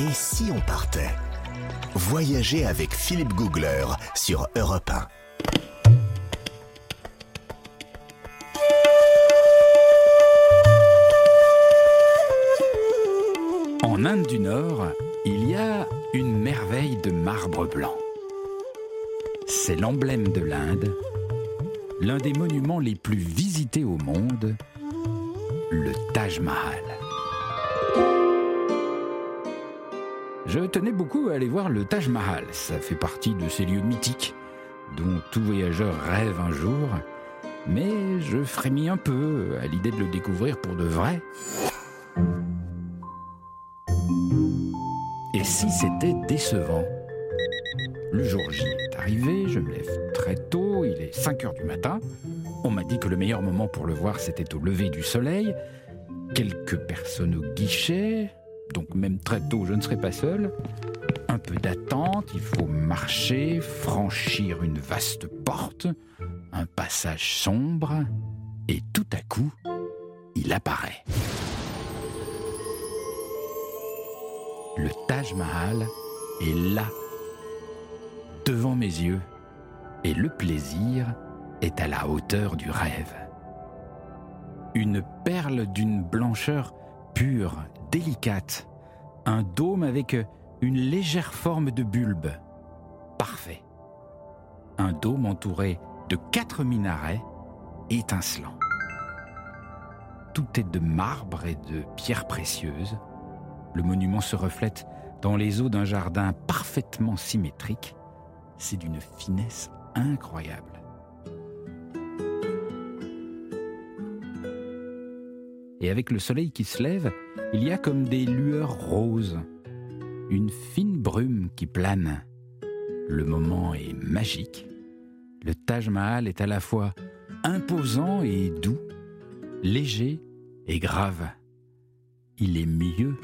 Et si on partait Voyager avec Philippe Googler sur Europe 1. En Inde du Nord, il y a une merveille de marbre blanc. C'est l'emblème de l'Inde, l'un des monuments les plus visités au monde, le Taj Mahal. Je tenais beaucoup à aller voir le Taj Mahal. Ça fait partie de ces lieux mythiques dont tout voyageur rêve un jour. Mais je frémis un peu à l'idée de le découvrir pour de vrai. Et si c'était décevant? Le jour J est arrivé, je me lève très tôt, il est 5 heures du matin. On m'a dit que le meilleur moment pour le voir c'était au lever du soleil. Quelques personnes au guichet, donc même très tôt je ne serai pas seul. Un peu d'attente, il faut marcher, franchir une vaste porte, un passage sombre, et tout à coup, il apparaît. Le Taj Mahal est là, devant mes yeux, et le plaisir est à la hauteur du rêve. Une perle d'une blancheur pure, délicate, un dôme avec une légère forme de bulbe. Parfait. Un dôme entouré de quatre minarets étincelants. Tout est de marbre et de pierres précieuses. Le monument se reflète dans les eaux d'un jardin parfaitement symétrique. C'est d'une finesse incroyable. Et avec le soleil qui se lève, il y a comme des lueurs roses, une fine brume qui plane. Le moment est magique. Le Taj Mahal est à la fois imposant et doux, léger et grave. Il est mieux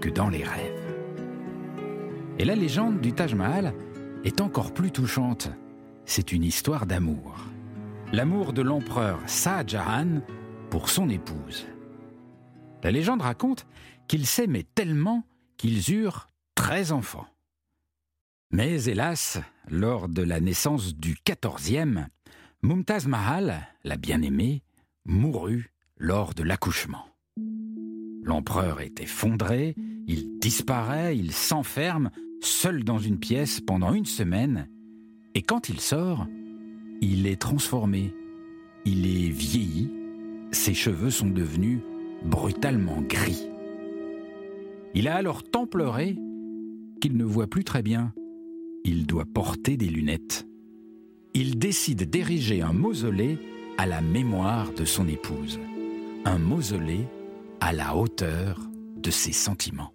que dans les rêves. Et la légende du Taj Mahal est encore plus touchante. C'est une histoire d'amour. L'amour de l'empereur Shah Jahan pour son épouse. La légende raconte qu'ils s'aimaient tellement qu'ils eurent treize enfants. Mais hélas, lors de la naissance du quatorzième, Mumtaz Mahal, la bien-aimée, mourut lors de l'accouchement. L'empereur est effondré, il disparaît, il s'enferme, seul dans une pièce pendant une semaine, et quand il sort, il est transformé, il est vieilli, ses cheveux sont devenus brutalement gris. Il a alors tant pleuré qu'il ne voit plus très bien. Il doit porter des lunettes. Il décide d'ériger un mausolée à la mémoire de son épouse. Un mausolée à la hauteur de ses sentiments.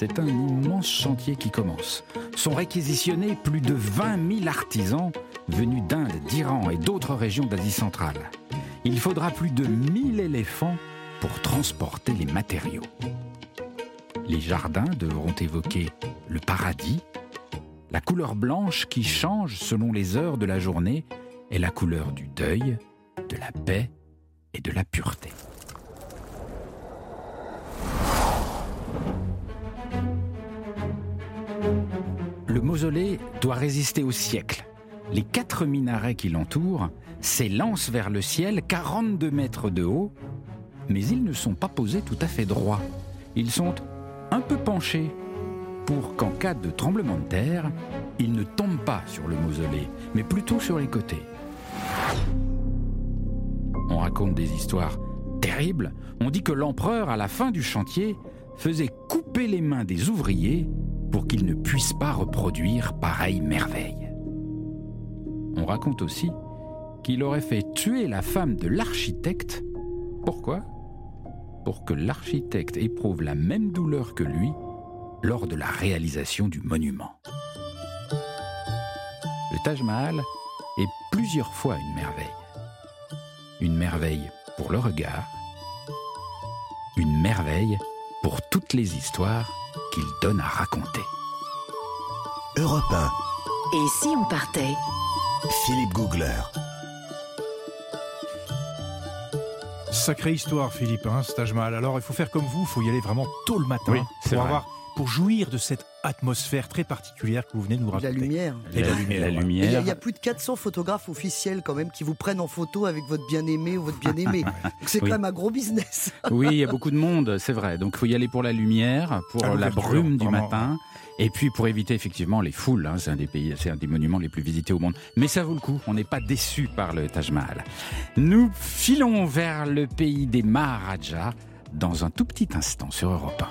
C'est un immense chantier qui commence. Sont réquisitionnés plus de 20 000 artisans venus d'Inde, d'Iran et d'autres régions d'Asie centrale. Il faudra plus de 1000 éléphants pour transporter les matériaux. Les jardins devront évoquer le paradis, la couleur blanche qui change selon les heures de la journée est la couleur du deuil, de la paix et de la pureté. Le mausolée doit résister au siècle. Les quatre minarets qui l'entourent s'élancent vers le ciel 42 mètres de haut, mais ils ne sont pas posés tout à fait droits. Ils sont un peu penchés pour qu'en cas de tremblement de terre, ils ne tombent pas sur le mausolée, mais plutôt sur les côtés. On raconte des histoires terribles. On dit que l'empereur, à la fin du chantier, faisait couper les mains des ouvriers pour qu'ils ne puissent pas reproduire pareille merveille. On raconte aussi qu'il aurait fait tuer la femme de l'architecte. Pourquoi? Pour que l'architecte éprouve la même douleur que lui lors de la réalisation du monument. Le Taj Mahal est plusieurs fois une merveille. Une merveille pour le regard, une merveille pour toutes les histoires qu'il donne à raconter. Europe 1, Et si on partait? Philippe Googler. Sacrée histoire, Philippe, hein, ce Taj Mahal. Alors, il faut faire comme vous, il faut y aller vraiment tôt le matin Oui, c'est pour vrai. avoir, pour jouir de cette atmosphère très particulière que vous venez de nous La raconter. lumière. Et la La lumière, ouais. Et Il y, a- lumière. il y a plus de 400 photographes officiels quand même qui vous prennent en photo avec votre bien-aimé ou votre bien-aimé. Donc c'est Oui. quand même un gros business. Oui, il y a beaucoup de monde, c'est vrai. Donc, il faut y aller pour la lumière, pour À la brume du vraiment, matin. Et puis pour éviter effectivement les foules, hein. c'est un des pays, c'est un des monuments les plus visités au monde. Mais ça vaut le coup, on n'est pas déçu par le Taj Mahal. Nous filons vers le pays des Maharajas dans un tout petit instant sur Europe 1.